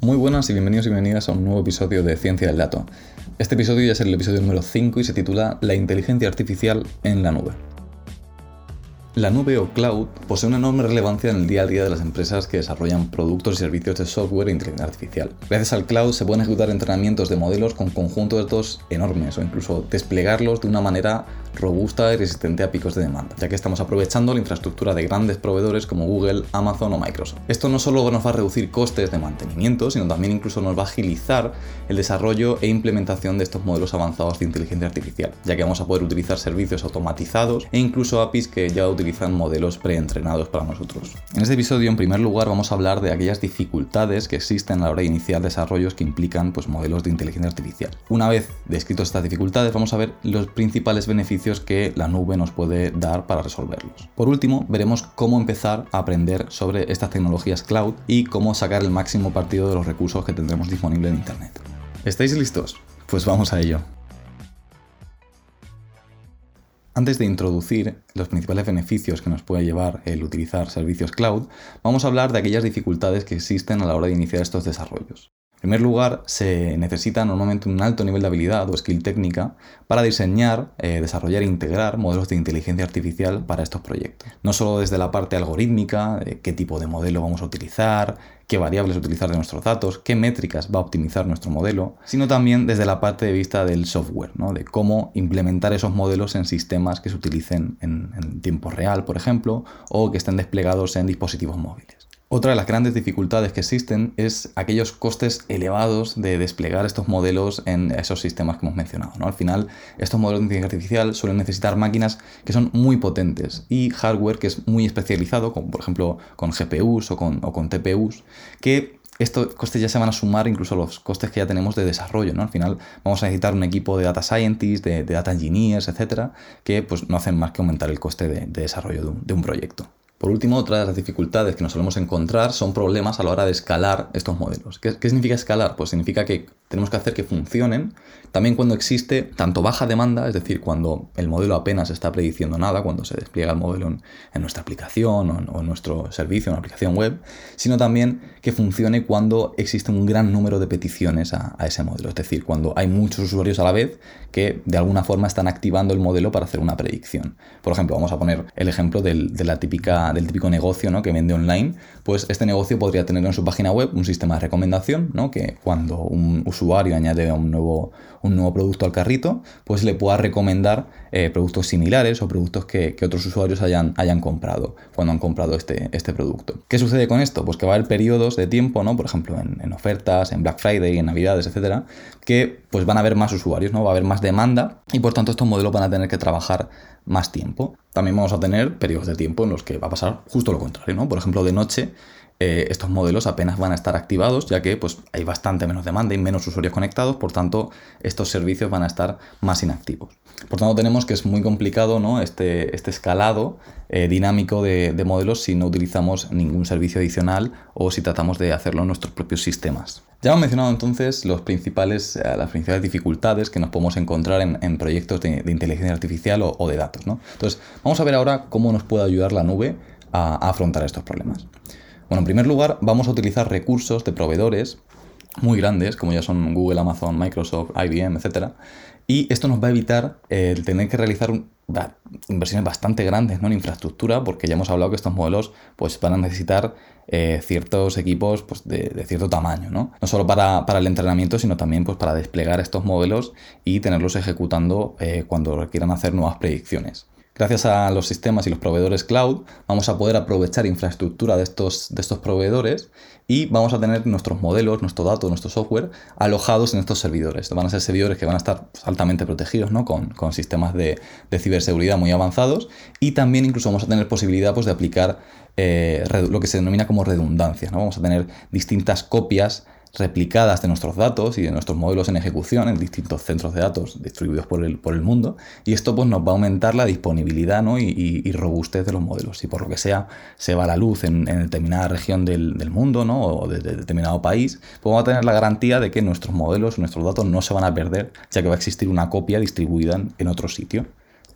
Muy buenas y bienvenidos y bienvenidas a un nuevo episodio de Ciencia del Dato. Este episodio ya es el episodio número 5 y se titula La inteligencia artificial en la nube. La nube o cloud posee una enorme relevancia en el día a día de las empresas que desarrollan productos y servicios de software e inteligencia artificial. Gracias al cloud se pueden ejecutar entrenamientos de modelos con conjuntos de datos enormes o incluso desplegarlos de una manera robusta y resistente a picos de demanda, ya que estamos aprovechando la infraestructura de grandes proveedores como Google, Amazon o Microsoft. Esto no solo nos va a reducir costes de mantenimiento, sino también incluso nos va a agilizar el desarrollo e implementación de estos modelos avanzados de inteligencia artificial, ya que vamos a poder utilizar servicios automatizados e incluso APIs que ya utilizan modelos preentrenados para nosotros. En este episodio, en primer lugar, vamos a hablar de aquellas dificultades que existen a la hora de iniciar desarrollos que implican pues, modelos de inteligencia artificial. Una vez descritos estas dificultades, vamos a ver los principales beneficios que la nube nos puede dar para resolverlos. Por último, veremos cómo empezar a aprender sobre estas tecnologías cloud y cómo sacar el máximo partido de los recursos que tendremos disponibles en Internet. ¿Estáis listos? Pues vamos a ello. Antes de introducir los principales beneficios que nos puede llevar el utilizar servicios cloud, vamos a hablar de aquellas dificultades que existen a la hora de iniciar estos desarrollos. En primer lugar, se necesita normalmente un alto nivel de habilidad o skill técnica para diseñar, eh, desarrollar e integrar modelos de inteligencia artificial para estos proyectos. No solo desde la parte algorítmica, qué tipo de modelo vamos a utilizar, qué variables utilizar de nuestros datos, qué métricas va a optimizar nuestro modelo, sino también desde la parte de vista del software, de cómo implementar esos modelos en sistemas que se utilicen en tiempo real, por ejemplo, o que estén desplegados en dispositivos móviles. Otra de las grandes dificultades que existen es aquellos costes elevados de desplegar estos modelos en esos sistemas que hemos mencionado. Al final, estos modelos de inteligencia artificial suelen necesitar máquinas que son muy potentes y hardware que es muy especializado, como por ejemplo con GPUs o con, TPUs, que estos costes ya se van a sumar incluso a los costes que ya tenemos de desarrollo. Al final vamos a necesitar un equipo de data scientists, de, data engineers, etcétera, que pues no hacen más que aumentar el coste de, desarrollo de un proyecto. Por último, otra de las dificultades que nos solemos encontrar son problemas a la hora de escalar estos modelos. ¿Qué, significa escalar? Pues significa que tenemos que hacer que funcionen también cuando existe tanto baja demanda, es decir, cuando el modelo apenas está prediciendo nada, cuando se despliega el modelo en, nuestra aplicación o en, nuestro servicio, en una aplicación web, sino también que funcione cuando existe un gran número de peticiones a, ese modelo, es decir, cuando hay muchos usuarios a la vez que de alguna forma están activando el modelo para hacer una predicción. Por ejemplo, vamos a poner el ejemplo de la típica, del típico negocio ¿no? que vende online, pues este negocio podría tener en su página web un sistema de recomendación, ¿no? que cuando un usuario añade un nuevo, un nuevo producto al carrito, pues le pueda recomendar eh, productos similares o productos que, otros usuarios hayan, hayan comprado cuando han comprado este, este producto. ¿Qué sucede con esto? Pues que va a haber periodos de tiempo, ¿no? Por ejemplo, en, ofertas, en Black Friday, en Navidades, etcétera, que pues van a haber más usuarios, ¿no? Va a haber más demanda y por tanto estos modelos van a tener que trabajar más tiempo. También vamos a tener periodos de tiempo en los que va a pasar justo lo contrario, ¿no? Por ejemplo, de noche eh, estos modelos apenas van a estar activados, ya que pues, hay bastante menos demanda y menos usuarios conectados, por tanto, estos servicios van a estar más inactivos. Por tanto, tenemos que es muy complicado ¿no? este, este escalado eh, dinámico de, modelos si no utilizamos ningún servicio adicional o si tratamos de hacerlo en nuestros propios sistemas. Ya hemos mencionado entonces eh, las principales dificultades que nos podemos encontrar en, proyectos de, inteligencia artificial o, de datos. Entonces, vamos a ver ahora cómo nos puede ayudar la nube a afrontar estos problemas. Bueno, en primer lugar, vamos a utilizar recursos de proveedores muy grandes, como ya son Google, Amazon, Microsoft, IBM, etc. Y esto nos va a evitar el tener que realizar inversiones bastante grandes ¿no? en infraestructura, porque ya hemos hablado que estos modelos pues, van a necesitar eh, ciertos equipos pues, de, cierto tamaño, ¿no? no solo para, el entrenamiento, sino también pues, para desplegar estos modelos y tenerlos ejecutando eh, cuando requieran hacer nuevas predicciones. Gracias a los sistemas y los proveedores cloud vamos a poder aprovechar infraestructura de estos, de estos proveedores y vamos a tener nuestros modelos, nuestro dato, nuestro software alojados en estos servidores. Van a ser servidores que van a estar altamente protegidos ¿no? con, sistemas de, ciberseguridad muy avanzados y también incluso vamos a tener posibilidad pues, de aplicar eh, lo que se denomina como redundancia. ¿no? Vamos a tener distintas copias replicadas de nuestros datos y de nuestros modelos en ejecución en distintos centros de datos distribuidos por el, por el mundo y esto pues nos va a aumentar la disponibilidad y, robustez de los modelos. Si por lo que sea se va la luz en, determinada región del, mundo ¿no? o de, determinado país, pues vamos a tener la garantía de que nuestros modelos, nuestros datos no se van a perder ya que va a existir una copia distribuida en otro sitio.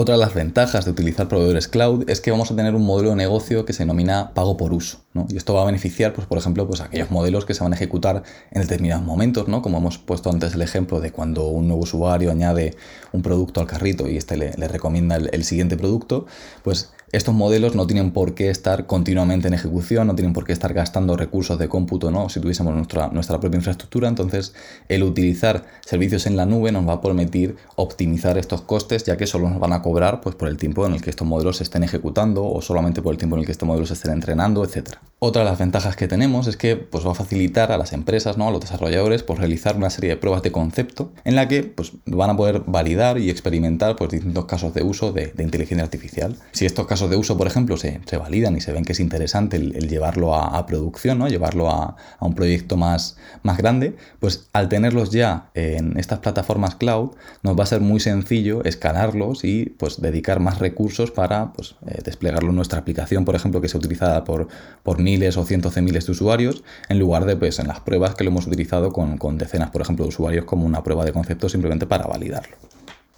Otra de las ventajas de utilizar proveedores cloud es que vamos a tener un modelo de negocio que se denomina pago por uso. Y esto va a beneficiar, pues, por ejemplo, pues, aquellos modelos que se van a ejecutar en determinados momentos, ¿no? como hemos puesto antes el ejemplo de cuando un nuevo usuario añade un producto al carrito y este le, recomienda el, el, siguiente producto, pues estos modelos no tienen por qué estar continuamente en ejecución, no tienen por qué estar gastando recursos de cómputo, ¿no? Si tuviésemos nuestra, nuestra propia infraestructura, entonces el utilizar servicios en la nube nos va a permitir optimizar estos costes, ya que solo nos van a cobrar pues, por el tiempo en el que estos modelos se estén ejecutando o solamente por el tiempo en el que estos modelos se estén entrenando, etc. Otra de las ventajas que tenemos es que pues, va a facilitar a las empresas, ¿no? a los desarrolladores, pues, realizar una serie de pruebas de concepto en la que pues, van a poder validar y experimentar pues, distintos casos de uso de, de inteligencia artificial. Si estos casos de uso, por ejemplo, se, validan y se ven que es interesante el, llevarlo a, producción, ¿no? llevarlo a, un proyecto más, más grande, pues al tenerlos ya en estas plataformas cloud, nos va a ser muy sencillo escalarlos y pues, dedicar más recursos para pues, eh, desplegarlo en nuestra aplicación, por ejemplo, que sea utilizada por, por miles o cientos de miles de usuarios, en lugar de pues, en las pruebas que lo hemos utilizado con, con decenas, por ejemplo, de usuarios como una prueba de concepto simplemente para validarlo.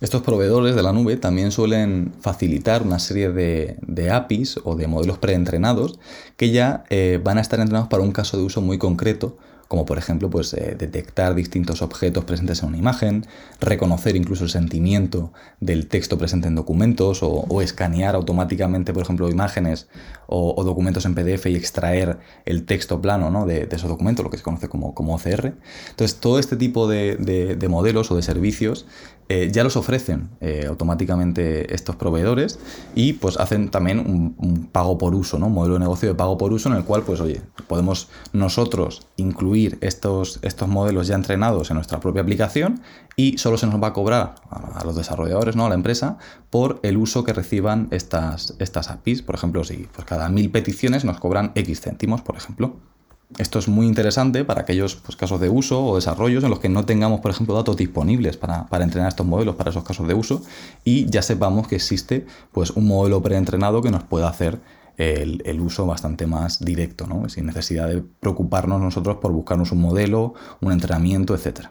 Estos proveedores de la nube también suelen facilitar una serie de, APIs o de modelos preentrenados que ya eh, van a estar entrenados para un caso de uso muy concreto como por ejemplo pues, eh, detectar distintos objetos presentes en una imagen, reconocer incluso el sentimiento del texto presente en documentos o, escanear automáticamente, por ejemplo, imágenes o, documentos en PDF y extraer el texto plano ¿no? de, esos documentos, lo que se conoce como, como OCR. Entonces, todo este tipo de, modelos o de servicios eh, ya los ofrecen eh, automáticamente estos proveedores y pues hacen también un, pago por uso, ¿no? un modelo de negocio de pago por uso en el cual pues oye, podemos nosotros incluir estos, estos modelos ya entrenados en nuestra propia aplicación y solo se nos va a cobrar a, los desarrolladores, ¿no? a la empresa, por el uso que reciban estas, estas APIs. Por ejemplo, si pues cada mil peticiones nos cobran X céntimos, por ejemplo. Esto es muy interesante para aquellos pues, casos de uso o desarrollos en los que no tengamos, por ejemplo, datos disponibles para, para, entrenar estos modelos para esos casos de uso y ya sepamos que existe pues, un modelo preentrenado que nos pueda hacer el, uso bastante más directo, sin necesidad de preocuparnos nosotros por buscarnos un modelo, un entrenamiento, etc.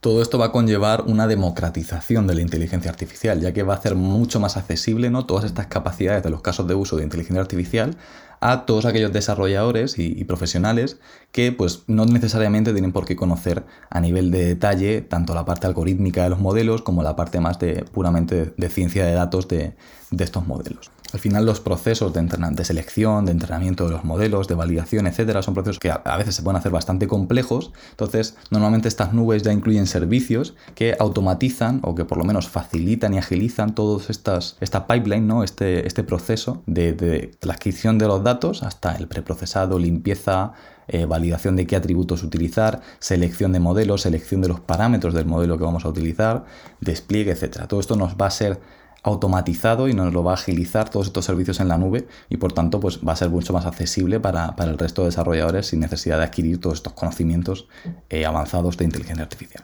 Todo esto va a conllevar una democratización de la inteligencia artificial, ya que va a hacer mucho más accesible ¿no? todas estas capacidades de los casos de uso de inteligencia artificial a todos aquellos desarrolladores y, profesionales que pues, no necesariamente tienen por qué conocer a nivel de detalle tanto la parte algorítmica de los modelos como la parte más de puramente de, ciencia de datos de estos modelos. Al final los procesos de, de, selección, de entrenamiento de los modelos, de validación, etcétera, son procesos que a, veces se pueden hacer bastante complejos. Entonces, normalmente estas nubes ya incluyen servicios que automatizan o que por lo menos facilitan y agilizan todos estas, esta pipeline, ¿no? este, este proceso de, de la adquisición de los datos hasta el preprocesado, limpieza, eh, validación de qué atributos utilizar, selección de modelos, selección de los parámetros del modelo que vamos a utilizar, despliegue, etcétera. Todo esto nos va a ser automatizado y nos lo va a agilizar todos estos servicios en la nube y por tanto pues va a ser mucho más accesible para, el resto de desarrolladores sin necesidad de adquirir todos estos conocimientos eh, avanzados de inteligencia artificial.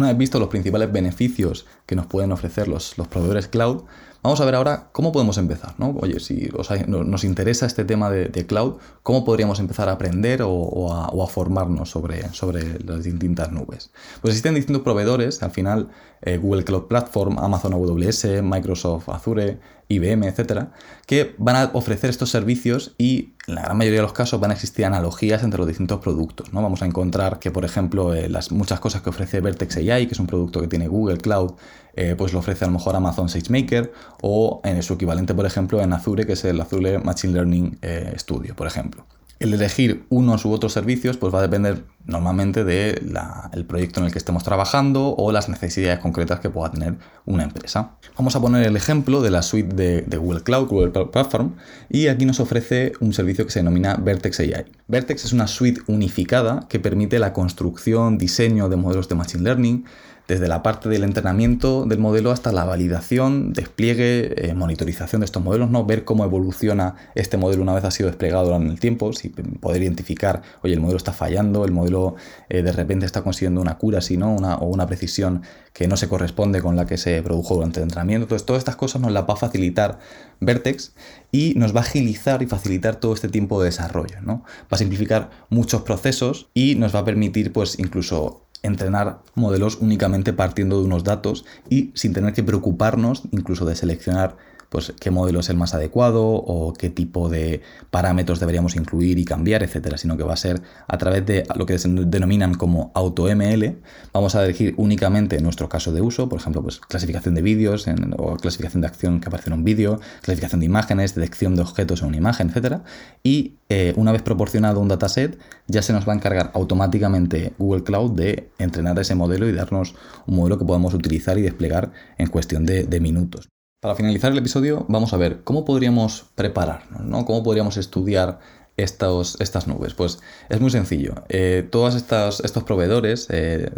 Una vez visto los principales beneficios que nos pueden ofrecer los, los proveedores cloud, Vamos a ver ahora cómo podemos empezar, ¿no? Oye, si nos interesa este tema de, cloud, ¿cómo podríamos empezar a aprender o, a, formarnos sobre, sobre, las distintas nubes? Pues existen distintos proveedores, al final eh, Google Cloud Platform, Amazon AWS, Microsoft Azure, IBM, etcétera, que van a ofrecer estos servicios y en la gran mayoría de los casos van a existir analogías entre los distintos productos. ¿no? Vamos a encontrar que, por ejemplo, eh, las muchas cosas que ofrece Vertex AI, que es un producto que tiene Google Cloud, eh, pues lo ofrece a lo mejor Amazon SageMaker o en su equivalente, por ejemplo, en Azure, que es el Azure Machine Learning eh, Studio, por ejemplo. El elegir unos u otros servicios pues va a depender normalmente del proyecto en el que estemos trabajando o las necesidades concretas que pueda tener una empresa. Vamos a poner el ejemplo de la suite de, Google Cloud, Google Platform, y aquí nos ofrece un servicio que se denomina Vertex AI. Vertex es una suite unificada que permite la construcción, diseño de modelos de Machine Learning, desde la parte del entrenamiento del modelo hasta la validación, despliegue, eh, monitorización de estos modelos, ¿no? ver cómo evoluciona este modelo una vez ha sido desplegado en el tiempo, si poder identificar, oye, el modelo está fallando, el modelo eh, de repente está consiguiendo una cura, si no, una, o una precisión que no se corresponde con la que se produjo durante el entrenamiento. Entonces, todas estas cosas nos las va a facilitar Vertex y nos va a agilizar y facilitar todo este tiempo de desarrollo, ¿no? Va a simplificar muchos procesos y nos va a permitir, pues, incluso entrenar modelos únicamente partiendo de unos datos y sin tener que preocuparnos incluso de seleccionar pues qué modelo es el más adecuado o qué tipo de parámetros deberíamos incluir y cambiar, etcétera, sino que va a ser a través de lo que se denominan como AutoML. Vamos a elegir únicamente nuestro caso de uso, por ejemplo, pues clasificación de vídeos o clasificación de acción que aparece en un vídeo, clasificación de imágenes, detección de objetos en una imagen, etcétera. Y eh, una vez proporcionado un dataset, ya se nos va a encargar automáticamente Google Cloud de entrenar ese modelo y darnos un modelo que podamos utilizar y desplegar en cuestión de minutos. Para finalizar el episodio vamos a ver cómo podríamos prepararnos, ¿no? cómo podríamos estudiar estos, estas nubes? Pues es muy sencillo. Eh, todos estos proveedores eh,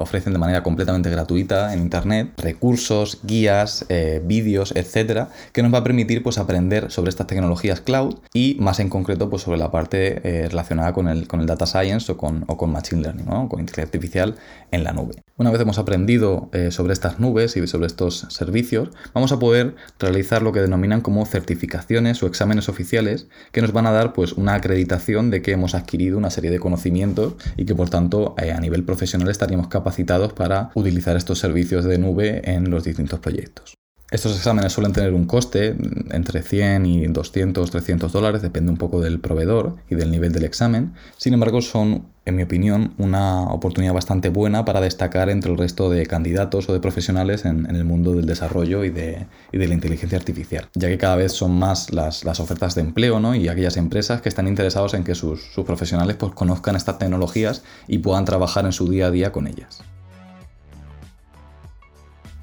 ofrecen de manera completamente gratuita en Internet recursos, guías, eh, vídeos, etcétera, que nos va a permitir pues, aprender sobre estas tecnologías cloud y más en concreto pues, sobre la parte relacionada con el, con el data science o con, o con machine learning, con inteligencia artificial en la nube. Una vez hemos aprendido sobre estas nubes y sobre estos servicios, vamos a poder realizar lo que denominan como certificaciones o exámenes oficiales que nos van a dar pues una acreditación de que hemos adquirido una serie de conocimientos y que por tanto eh, a nivel profesional estaríamos capacitados para utilizar estos servicios de nube en los distintos proyectos. Estos exámenes suelen tener un coste entre 100 y 200, 300 dólares, depende un poco del proveedor y del nivel del examen. Sin embargo, son, en mi opinión, una oportunidad bastante buena para destacar entre el resto de candidatos o de profesionales en, el mundo del desarrollo y de, la inteligencia artificial, ya que cada vez son más las, ofertas de empleo ¿no? y aquellas empresas que están interesados en que sus, profesionales pues, conozcan estas tecnologías y puedan trabajar en su día a día con ellas.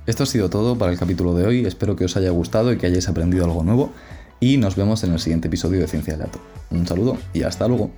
Esto ha sido todo para el capítulo de hoy, espero que os haya gustado y que hayáis aprendido algo nuevo y nos vemos en el siguiente episodio de Ciencia de Datos. Un saludo y hasta luego.